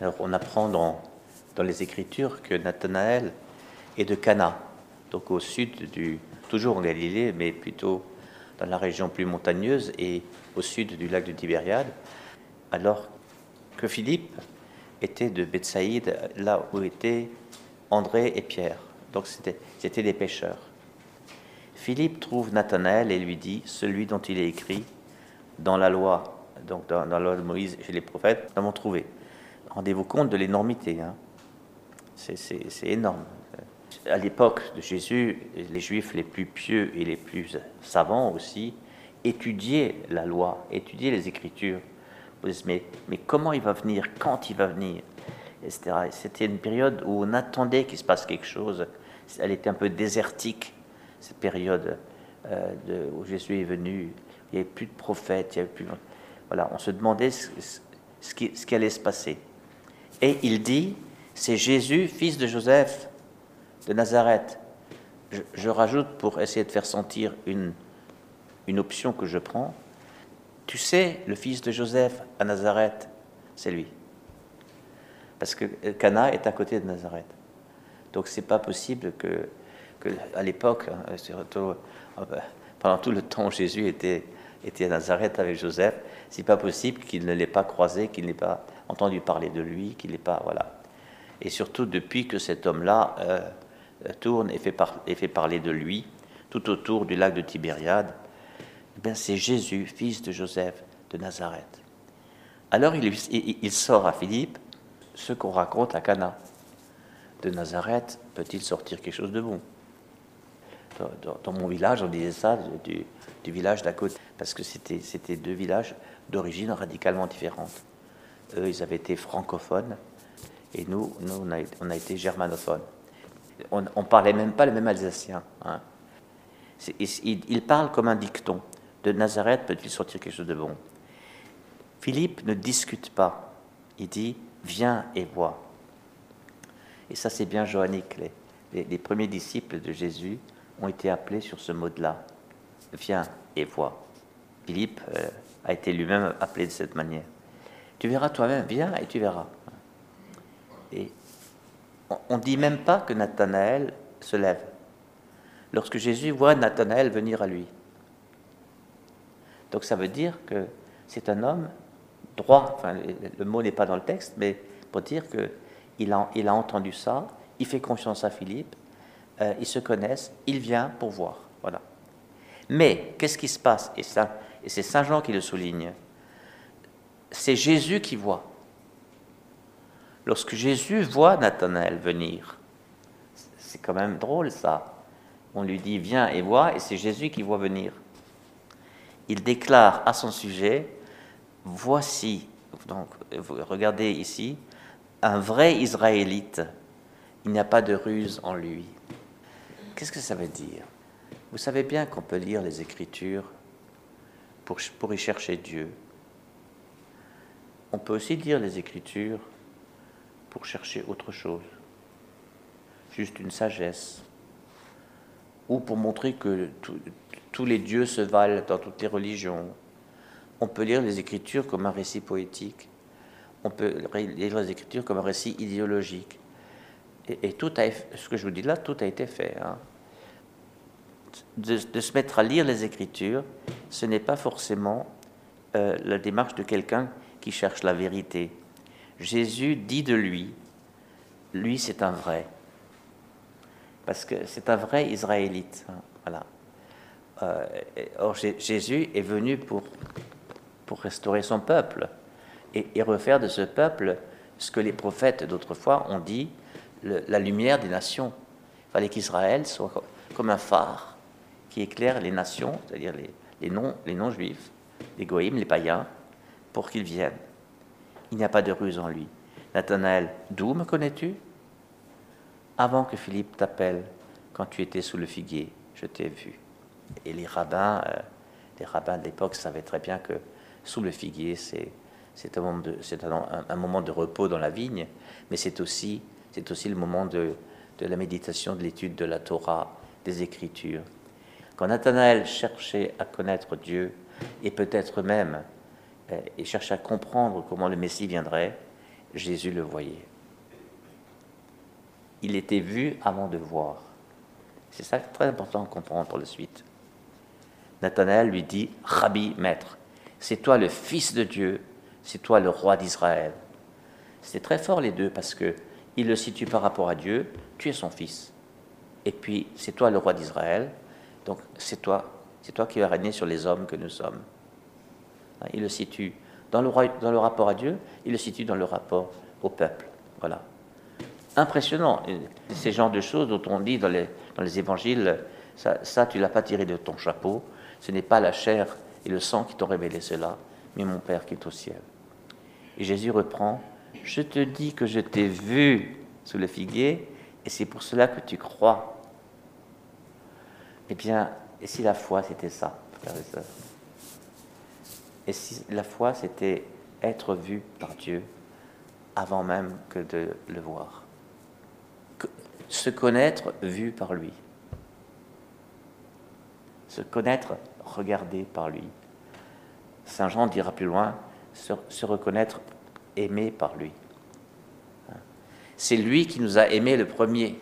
Alors on apprend dans, les Écritures que Nathanaël est de Cana, donc au sud du, toujours en Galilée, mais plutôt dans la région plus montagneuse et au sud du lac de Tibériade, alors que Philippe était de Bethsaïde, là où étaient André et Pierre. Donc c'était des pêcheurs. Philippe trouve Nathanaël et lui dit, celui dont il est écrit dans la loi, donc dans, la loi de Moïse et les prophètes, nous avons trouvé. Rendez-vous compte de l'énormité. Hein. C'est énorme. À l'époque de Jésus, les juifs les plus pieux et les plus savants aussi étudiaient la loi, étudiaient les Écritures. Mais, mais comment il va venir? Quand il va venir? C'était une période où on attendait qu'il se passe quelque chose. Elle était un peu désertique, cette période euh, où Jésus est venu. Il n'y avait plus de prophètes, il avait plus. Voilà, on se demandait ce, ce, ce qui allait se passer. Et il dit c'est Jésus, fils de Joseph de Nazareth. Je, rajoute pour essayer de faire sentir une, une option que je prends. Tu sais, le fils de Joseph à Nazareth, c'est lui. Parce que Cana est à côté de Nazareth. Donc c'est pas possible que, que à l'époque, hein, euh, pendant tout le temps Jésus était, était à Nazareth avec Joseph, c'est pas possible qu'il ne l'ait pas croisé, qu'il n'ait pas entendu parler de lui, qu'il n'ait pas voilà et surtout depuis que cet homme-là euh, tourne et fait, parler de lui tout autour du lac de Tibériade, eh c'est Jésus, fils de Joseph de Nazareth. Alors il sort à Philippe ce qu'on raconte à Cana. De Nazareth peut-il sortir quelque chose de bon? Dans, mon village, on disait ça du, village d'à côté, parce que c'était deux villages d'origine radicalement différente. Eux, ils avaient été francophones, et nous, nous on, a, été germanophones. On ne parlait même pas le même alsacien. Hein. Il, parle comme un dicton. De Nazareth peut-il sortir quelque chose de bon? Philippe ne discute pas. Il dit Viens et vois. Et ça, c'est bien johannique. Les, les, premiers disciples de Jésus ont été appelés sur ce mode-là Viens et vois. Philippe euh, a été lui-même appelé de cette manière. Tu verras toi-même, viens et tu verras. Et on ne dit même pas que Nathanaël se lève. Lorsque Jésus voit Nathanaël venir à lui. Donc ça veut dire que c'est un homme droit, enfin le mot n'est pas dans le texte, mais pour dire qu'il il a entendu ça, il fait confiance à Philippe, euh, ils se connaissent, il vient pour voir. Voilà. Mais qu'est-ce qui se passe? Et, ça, et c'est Saint Jean qui le souligne. C'est Jésus qui voit lorsque Jésus voit Nathanaël venir. C'est quand même drôle ça. On lui dit viens et vois, et c'est Jésus qui voit venir. Il déclare à son sujet voici, donc regardez ici, un vrai Israélite. Il n'y a pas de ruse en lui. Qu'est-ce que ça veut dire? Vous savez bien qu'on peut lire les Écritures pour, pour y chercher Dieu. On peut aussi lire les Écritures pour chercher autre chose, juste une sagesse, ou pour montrer que tous les dieux se valent dans toutes les religions. On peut lire les Écritures comme un récit poétique, on peut lire les Écritures comme un récit idéologique. Et, tout a, ce que je vous dis là, tout a été fait. Hein. De, se mettre à lire les Écritures, ce n'est pas forcément euh, la démarche de quelqu'un qui cherche la vérité. Jésus dit de lui, lui c'est un vrai, parce que c'est un vrai Israélite. Hein, voilà. Euh, or Jésus est venu pour, pour restaurer son peuple et, refaire de ce peuple ce que les prophètes d'autrefois ont dit, la lumière des nations. Il fallait qu'Israël soit comme un phare qui éclaire les nations, c'est-à-dire les, non-juifs, les, les goïms, les païens, pour qu'ils viennent. Il n'y a pas de ruse en lui. Nathanaël, d'où me connais-tu? Avant que Philippe t'appelle, quand tu étais sous le figuier, je t'ai vu. Et les rabbins, euh, les rabbins de l'époque savaient très bien que sous le figuier, c'est un, moment de, repos dans la vigne, mais c'est aussi, le moment de la méditation, de l'étude de la Torah, des Écritures. Quand Nathanaël cherchait à connaître Dieu, et peut-être même euh, et cherche à comprendre comment le Messie viendrait, Jésus le voyait. Il était vu avant de voir. C'est ça très important à comprendre pour la suite. Nathanaël lui dit, Rabbi, maître, c'est toi le Fils de Dieu, c'est toi le roi d'Israël. C'est très fort les deux parce que il le situe par rapport à Dieu, tu es son fils. Et puis c'est toi le roi d'Israël, donc c'est toi, c'est toi qui vas régner sur les hommes que nous sommes. Hein, il le situe dans le, rapport à Dieu, il le situe dans le rapport au peuple. Voilà. Impressionnant, ces genres de choses dont on dit dans les, dans les évangiles, ça, ça tu l'as pas tiré de ton chapeau, ce n'est pas la chair et le sang qui t'ont révélé cela, mais mon Père qui est au ciel. Et Jésus reprend, je te dis que je t'ai vu sous le figuier, et c'est pour cela que tu crois. Eh bien, et si la foi c'était ça, frères et sœurs? Et si la foi c'était être vu par Dieu avant même que de le voir? Se connaître vu par lui. Se connaître regardé par lui. Saint Jean dira plus loin, se, reconnaître aimé par lui. Hein? C'est lui qui nous a aimés le premier,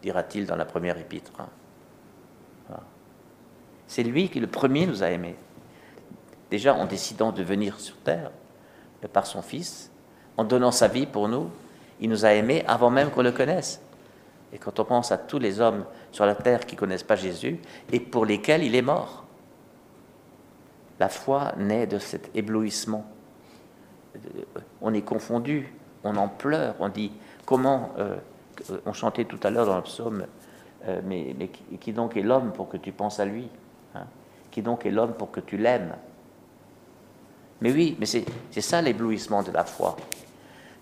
dira-t-il dans la première épître. C'est lui qui le premier nous a aimés. Déjà en décidant de venir sur terre par son Fils, en donnant sa vie pour nous, il nous a aimés avant même qu'on le connaisse. Et quand on pense à tous les hommes sur la terre qui ne connaissent pas Jésus et pour lesquels il est mort, la foi naît de cet éblouissement. On est confondu, on en pleure, on dit comment, euh, on chantait tout à l'heure dans le psaume, euh, mais, qui donc est l'homme pour que tu penses à lui hein? Qui donc est l'homme pour que tu l'aimes? Mais oui, mais c'est ça l'éblouissement de la foi.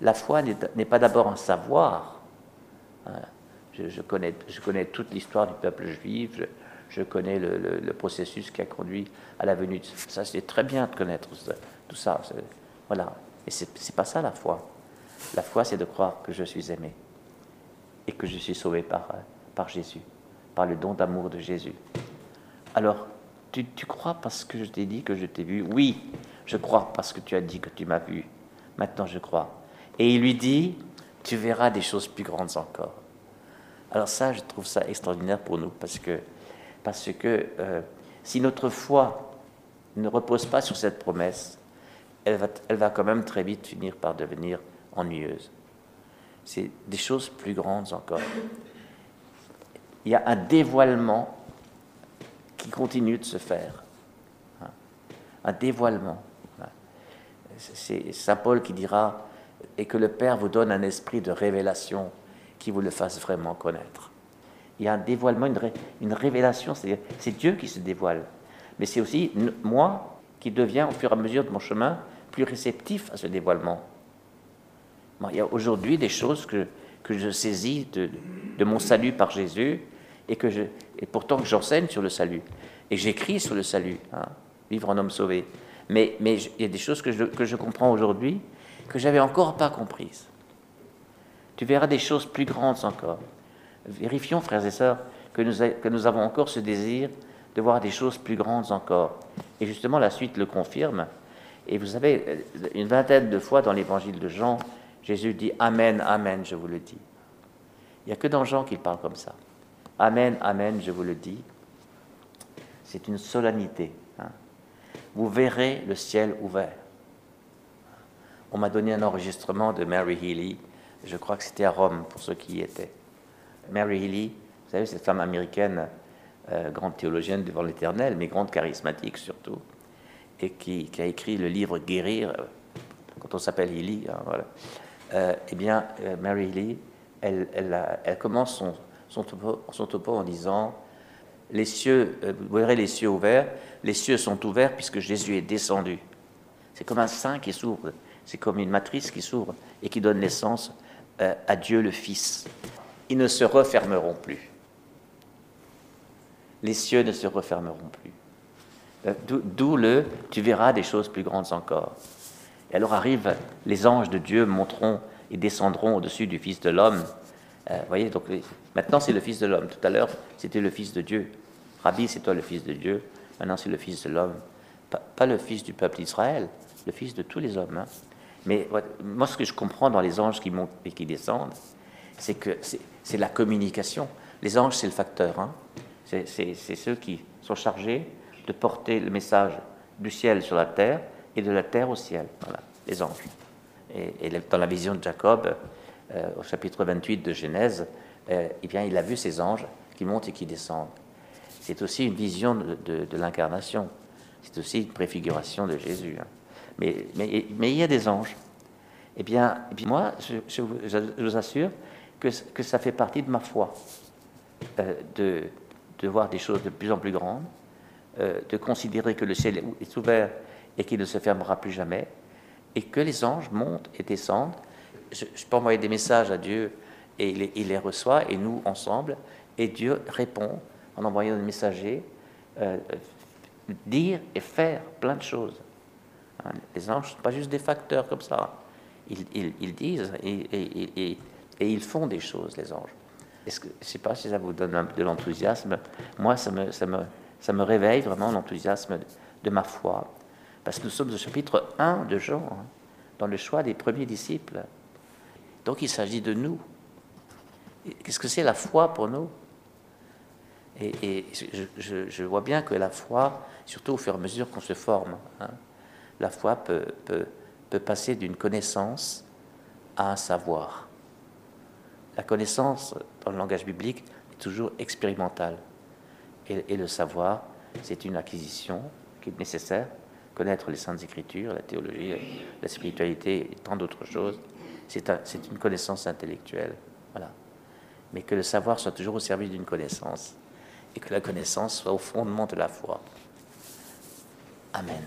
La foi n'est pas d'abord un savoir. Hein? je, connais, toute l'histoire du peuple juif, je connais le, processus qui a conduit à la venue. Ça, c'est très bien de connaître tout ça. Voilà. Et c'est, pas ça la foi. La foi, c'est de croire que je suis aimé et que je suis sauvé par, par Jésus, par le don d'amour de Jésus. Alors, tu, crois parce que je t'ai dit que je t'ai vu? Oui, je crois parce que tu as dit que tu m'as vu. Maintenant, je crois. Et il lui dit, tu verras des choses plus grandes encore. Alors ça, je trouve ça extraordinaire pour nous parce que parce que euh, si notre foi ne repose pas sur cette promesse, elle va, elle va quand même très vite finir par devenir ennuyeuse. C'est des choses plus grandes encore. Il y a un dévoilement qui continue de se faire. Hein. Un dévoilement. C'est Saint Paul qui dira, et que le Père vous donne un esprit de révélation qui vous le fasse vraiment connaître il y a un dévoilement, une, révélation, c'est Dieu qui se dévoile. Mais c'est aussi moi qui deviens au fur et à mesure de mon chemin plus réceptif à ce dévoilement. il y a aujourd'hui des choses que, que je saisis de, mon salut par Jésus et, que et pourtant que j'enseigne sur le salut. Et j'écris sur le salut, hein, vivre en homme sauvé. Mais, mais il y a des choses que je, que je comprends aujourd'hui que j'avais encore pas comprises. Tu verras des choses plus grandes encore. Vérifions, frères et sœurs, que nous, que nous avons encore ce désir de voir des choses plus grandes encore. Et justement, la suite le confirme. Et vous savez, une vingtaine de fois dans l'évangile de Jean, Jésus dit Amen, Amen, je vous le dis. Il n'y a que dans Jean qu'il parle comme ça. Amen, Amen, je vous le dis. C'est une solennité. Hein. Vous verrez le ciel ouvert. On m'a donné un enregistrement de Mary Healy. Je crois que c'était à Rome pour ceux qui y étaient. Mary Healy, vous savez, cette femme américaine, euh, grande théologienne devant l'éternel, mais grande charismatique surtout, et qui, a écrit le livre Guérir, euh, quand on s'appelle Healy, hein, voilà. Euh, eh bien, Mary Healy, elle, commence son, son, topo, en disant les cieux, vous verrez les cieux ouverts, les cieux sont ouverts puisque Jésus est descendu. C'est comme un sein qui s'ouvre, c'est comme une matrice qui s'ouvre et qui donne naissance à Dieu le Fils ils ne se refermeront plus. Les cieux ne se refermeront plus. Euh, d'où le tu verras des choses plus grandes encore. Et alors arrivent les anges de Dieu monteront et descendront au-dessus du Fils de l'homme. Euh, voyez, donc maintenant c'est le Fils de l'homme. Tout à l'heure c'était le Fils de Dieu. Rabbi, c'est toi le Fils de Dieu. Maintenant c'est le Fils de l'homme. Pas, le Fils du peuple d'Israël, le Fils de tous les hommes. Hein. Mais moi, ce que je comprends dans les anges qui montent et qui descendent, c'est que c'est la communication. Les anges, c'est le facteur. Hein. C'est ceux qui sont chargés de porter le message du ciel sur la terre et de la terre au ciel. Les anges. Et, dans la vision de Jacob, euh, au chapitre 28 de Genèse, euh, eh il a vu ces anges qui montent et qui descendent. C'est aussi une vision de, l'incarnation. C'est aussi une préfiguration de Jésus. Hein. Mais, mais, mais, il y a des anges. Eh bien, puis moi, je, vous assure que, que, ça fait partie de ma foi, euh, de, de, voir des choses de plus en plus grandes, euh, de considérer que le ciel est ouvert et qu'il ne se fermera plus jamais, et que les anges montent et descendent. Je, peux envoyer des messages à Dieu et il les, reçoit, et nous ensemble, et Dieu répond en envoyant des messagers, euh, dire et faire plein de choses. Hein, les anges ne sont pas juste des facteurs comme ça. Ils, disent et, ils font des choses, les anges. Je ne sais pas si ça vous donne de l'enthousiasme. Moi, ça me réveille vraiment l'enthousiasme de, ma foi. Parce que nous sommes au chapitre 1 de Jean, hein, dans le choix des premiers disciples. Donc il s'agit de nous. Qu'est-ce que c'est la foi pour nous? Et, je, vois bien que la foi, surtout au fur et à mesure qu'on se forme, hein, la foi peut, passer d'une connaissance à un savoir. La connaissance, dans le langage biblique, est toujours expérimentale. Et, le savoir, c'est une acquisition qui est nécessaire. Connaître les Saintes Écritures, la théologie, la spiritualité et tant d'autres choses, c'est une connaissance intellectuelle. Voilà. Mais que le savoir soit toujours au service d'une connaissance et que la connaissance soit au fondement de la foi. Amen.